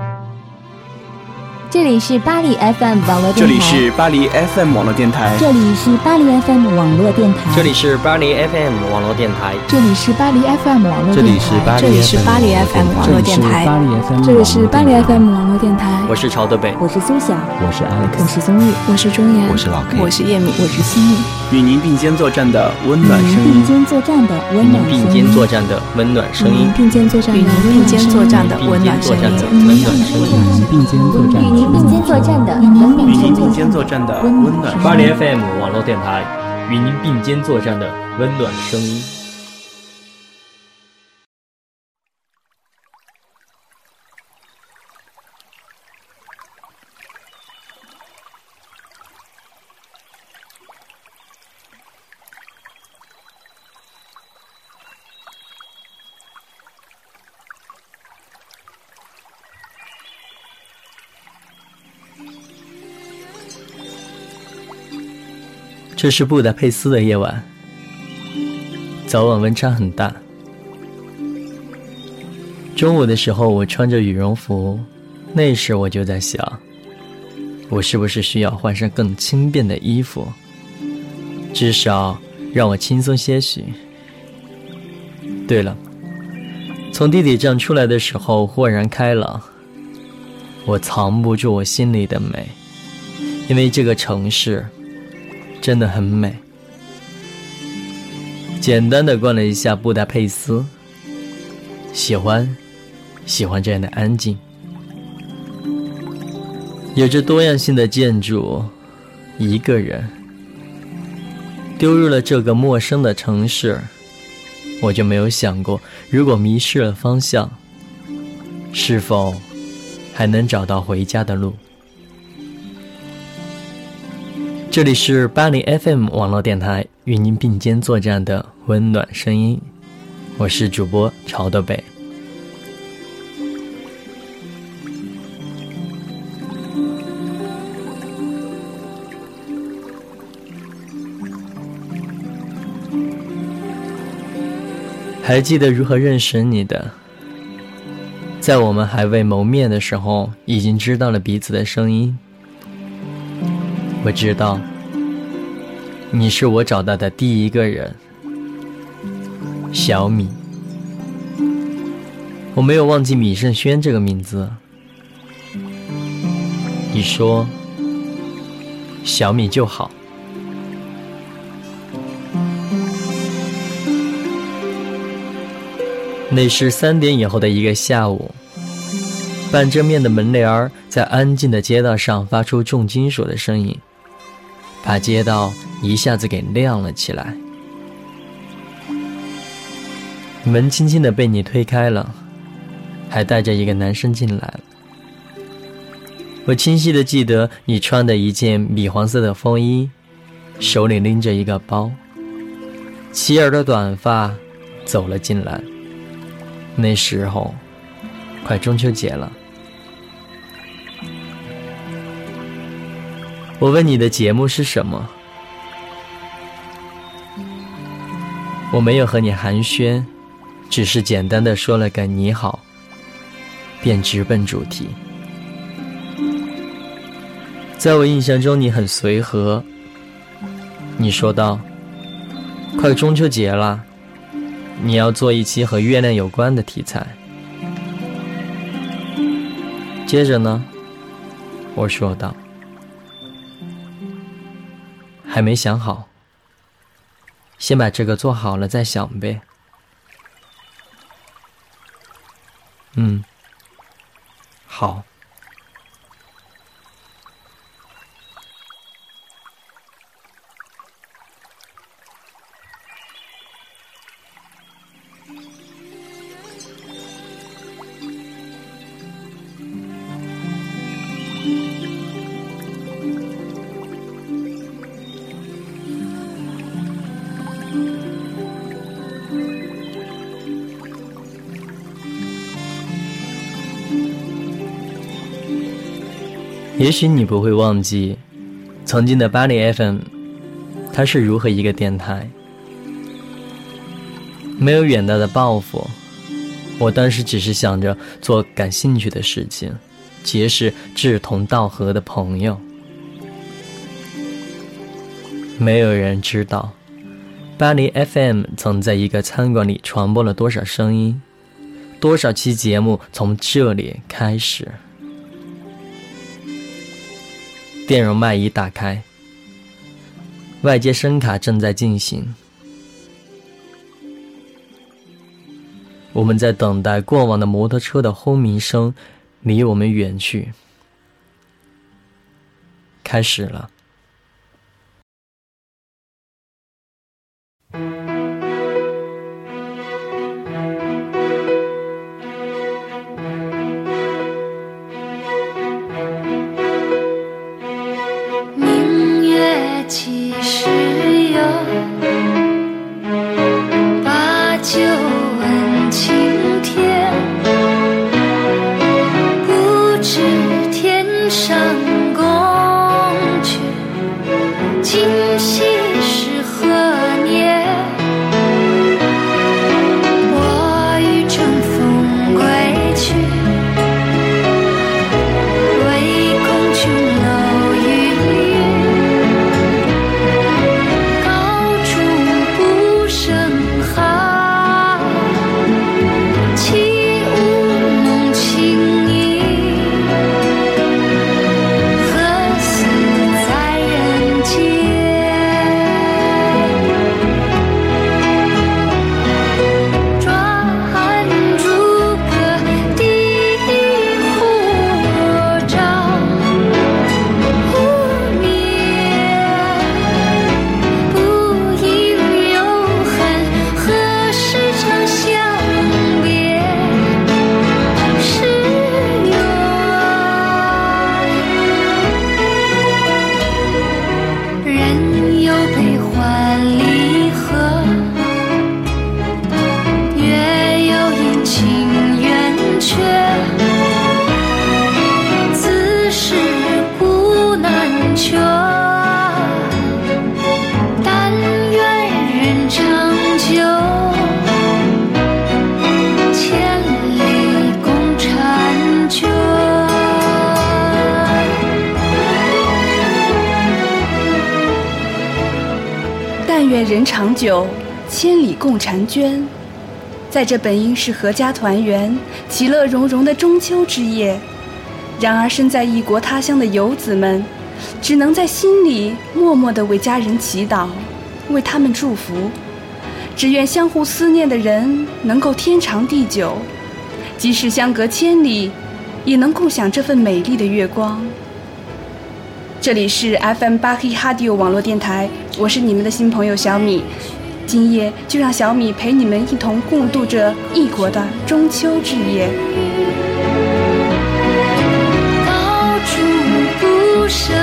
thank you 这里是巴黎 FM 网络电台。这里是巴黎 FM 网络电台。这里是巴黎 FM 网络电台。这里是巴黎 FM 网络电台。这里是巴黎 FM 网络电台。这里是巴黎 FM 网络电台。这里是巴黎 FM 网络电台。我是朝德北，我是苏晓，我是 Alex，我是宗玉，我是钟岩，我是老 K，我是叶敏，我是心雨。与您并肩作战的温暖声音。并肩作战的温暖声音。并肩作战的温暖声音。并肩作战的并肩作战的温暖声音。温暖声音。并肩作战。与您并肩作战。与您并肩作战的温暖，巴黎 FM 网络电台，与您并肩作战的温暖声音。这是布达佩斯的夜晚，早晚温差很大。中午的时候，我穿着羽绒服，那时我就在想，我是不是需要换上更轻便的衣服，至少让我轻松些许。对了，从地铁站出来的时候，豁然开朗，我藏不住我心里的美，因为这个城市。真的很美。简单的逛了一下布达佩斯，喜欢，喜欢这样的安静。有着多样性的建筑，一个人丢入了这个陌生的城市，我就没有想过，如果迷失了方向，是否还能找到回家的路？这里是巴黎 FM 网络电台，与您并肩作战的温暖声音，我是主播朝德北。还记得如何认识你的？在我们还未谋面的时候，已经知道了彼此的声音。我知道，你是我找到的第一个人，小米。我没有忘记米盛轩这个名字。你说，小米就好。那是三点以后的一个下午。半遮面的门帘儿在安静的街道上发出重金属的声音。把街道一下子给亮了起来，门轻轻的被你推开了，还带着一个男生进来了。我清晰的记得你穿的一件米黄色的风衣，手里拎着一个包，齐耳的短发，走了进来。那时候，快中秋节了。我问你的节目是什么？我没有和你寒暄，只是简单的说了个你好，便直奔主题。在我印象中，你很随和。你说道：“快中秋节了，你要做一期和月亮有关的题材。”接着呢，我说道。还没想好，先把这个做好了再想呗。嗯，好。也许你不会忘记，曾经的巴黎 FM，它是如何一个电台。没有远大的抱负，我当时只是想着做感兴趣的事情，结识志同道合的朋友。没有人知道，巴黎 FM 曾在一个餐馆里传播了多少声音，多少期节目从这里开始。电容麦已打开，外接声卡正在进行。我们在等待过往的摩托车的轰鸣声离我们远去。开始了。人长久，千里共婵娟。在这本应是阖家团圆、其乐融融的中秋之夜，然而身在异国他乡的游子们，只能在心里默默地为家人祈祷，为他们祝福。只愿相互思念的人能够天长地久，即使相隔千里，也能共享这份美丽的月光。这里是 FM 八 K 哈迪 o 网络电台，我是你们的新朋友小米。今夜就让小米陪你们一同共度这异国的中秋之夜。到处不胜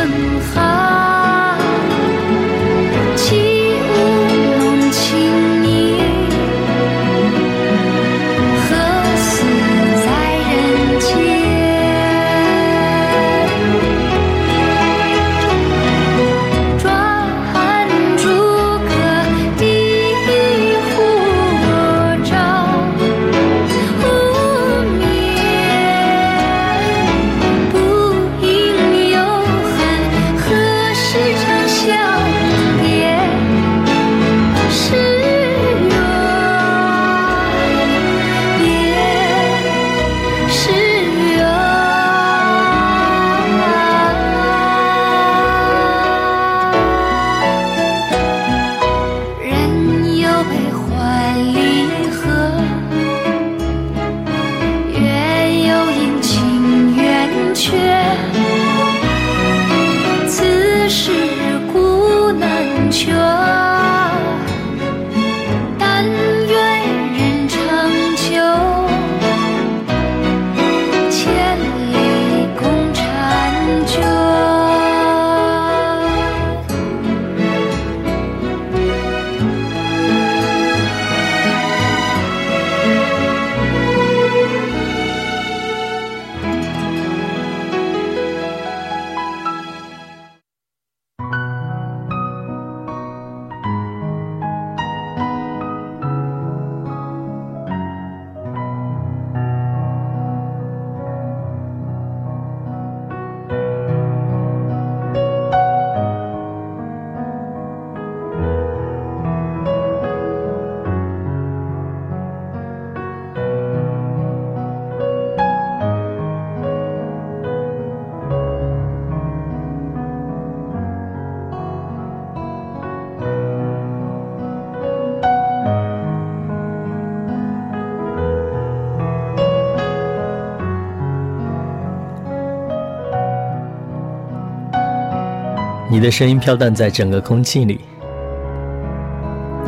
你的声音飘荡在整个空气里，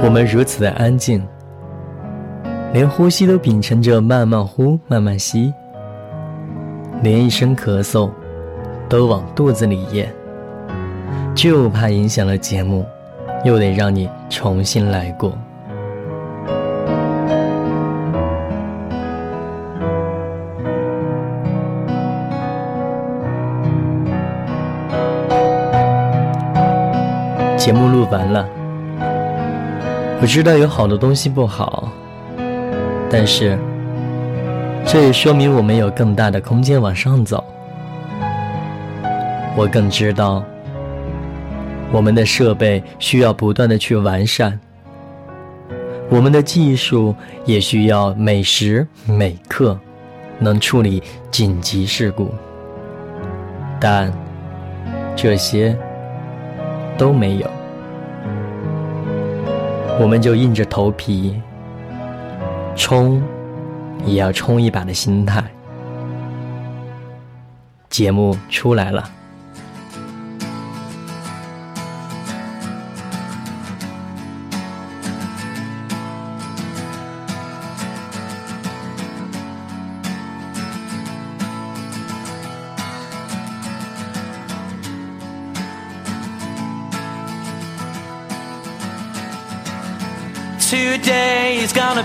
我们如此的安静，连呼吸都秉承着慢慢呼慢慢吸，连一声咳嗽都往肚子里咽，就怕影响了节目，又得让你重新来过。完了，我知道有好多东西不好，但是这也说明我们有更大的空间往上走。我更知道，我们的设备需要不断的去完善，我们的技术也需要每时每刻能处理紧急事故，但这些都没有。我们就硬着头皮冲，也要冲一把的心态。节目出来了。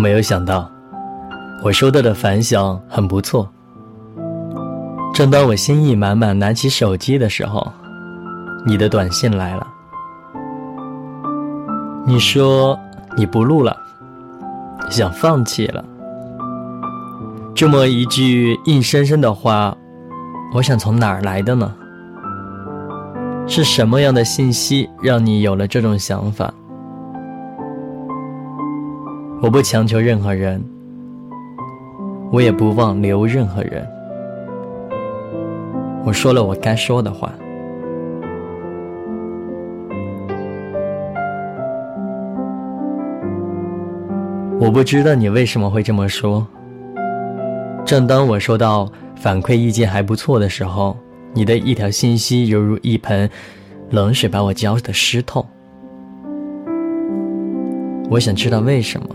没有想到，我收到的反响很不错。正当我心意满满拿起手机的时候，你的短信来了。你说你不录了，想放弃了。这么一句硬生生的话，我想从哪儿来的呢？是什么样的信息让你有了这种想法？我不强求任何人，我也不忘留任何人。我说了我该说的话。我不知道你为什么会这么说。正当我收到反馈意见还不错的时候，你的一条信息犹如一盆冷水把我浇得湿透。我想知道为什么。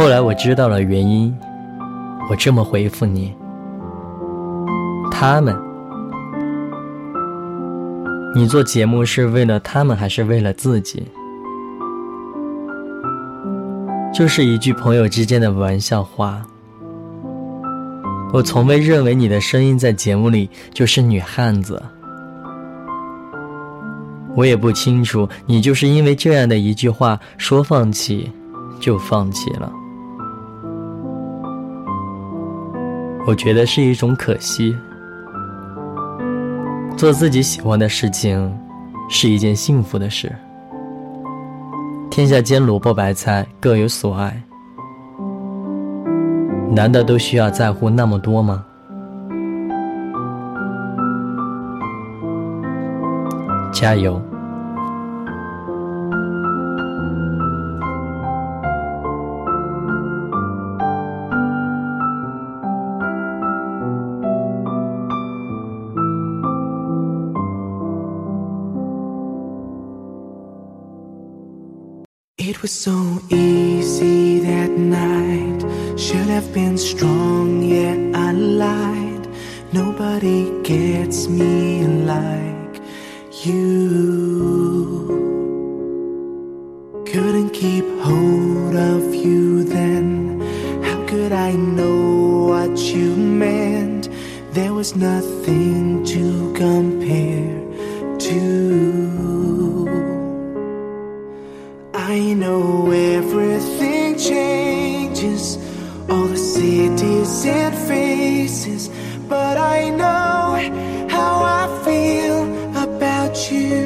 后来我知道了原因，我这么回复你：他们你做节目是为了他们还是为了自己？就是一句朋友之间的玩笑话。我从未认为你的声音在节目里就是女汉子。我也不清楚你就是因为这样的一句话说放弃，就放弃了。我觉得是一种可惜。做自己喜欢的事情，是一件幸福的事。天下间萝卜白菜各有所爱，难道都需要在乎那么多吗？加油！It was so easy that night. Should have been strong, yeah, I lied. Nobody gets me like you. Couldn't keep hold of you then. How could I know what you meant? There was nothing cities and faces, but I know how I feel about you.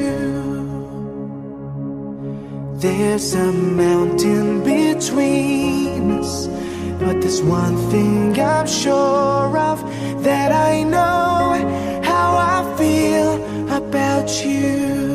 There's a mountain between us, but there's one thing I'm sure of that I know how I feel about you.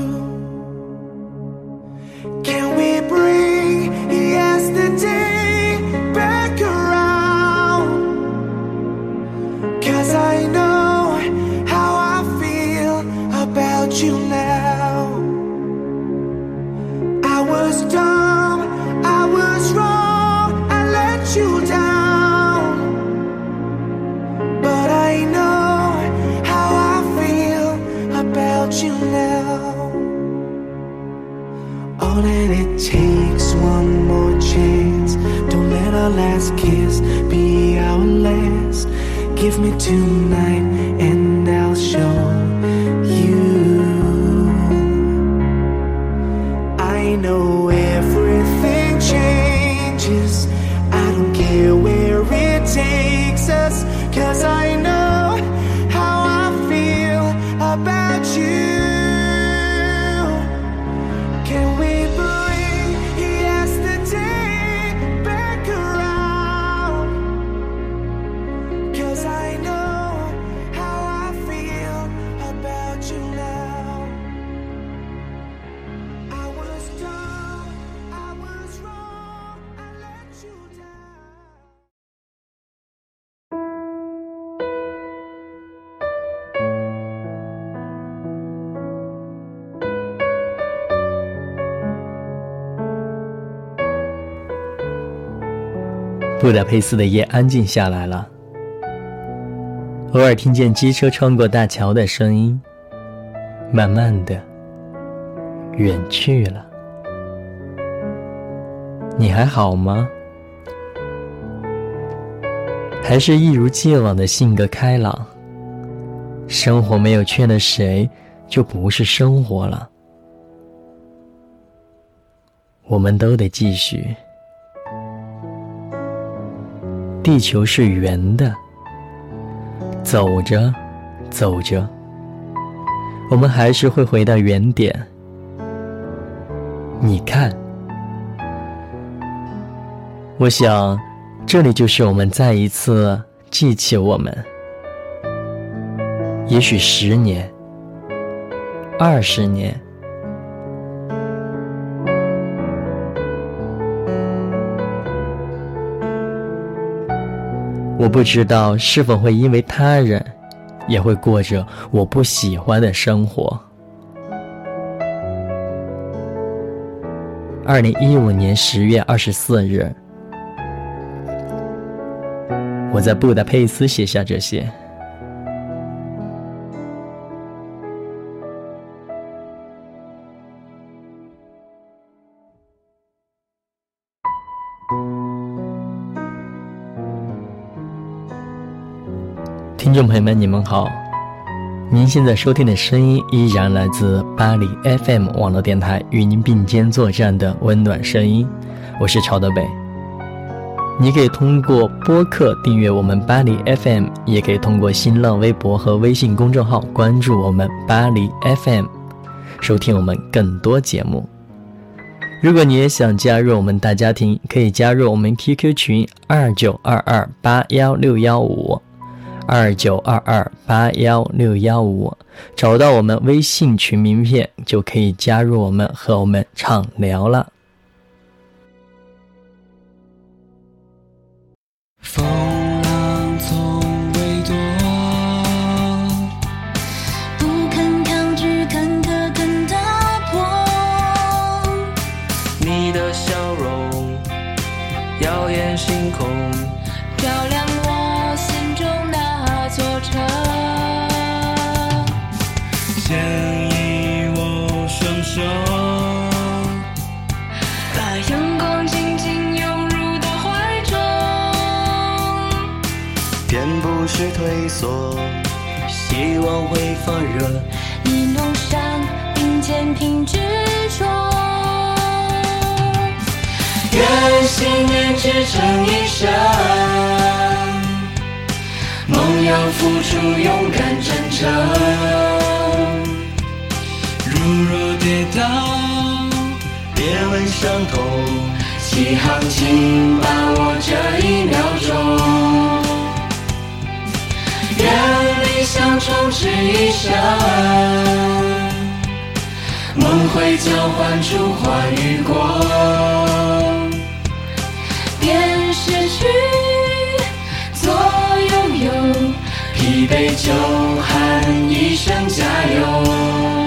布达佩斯的夜安静下来了，偶尔听见机车穿过大桥的声音，慢慢的远去了。你还好吗？还是一如既往的性格开朗？生活没有缺了谁，就不是生活了。我们都得继续。地球是圆的，走着，走着，我们还是会回到原点。你看，我想，这里就是我们再一次记起我们。也许十年，二十年。我不知道是否会因为他人，也会过着我不喜欢的生活。二零一五年十月二十四日，我在布达佩斯写下这些。听众朋友们，你们好！您现在收听的声音依然来自巴黎 FM 网络电台，与您并肩作战的温暖声音。我是曹德北。你可以通过播客订阅我们巴黎 FM，也可以通过新浪微博和微信公众号关注我们巴黎 FM，收听我们更多节目。如果你也想加入我们大家庭，可以加入我们 QQ 群二九二二八幺六幺五。二九二二八幺六幺五，找到我们微信群名片就可以加入我们，和我们畅聊了。成一生，梦要付出勇敢真诚。如若跌倒，别问伤痛，起航请把握这一秒钟。愿理想充斥一生，梦会交换出欢与光。失去做拥有，疲惫就喊一声加油。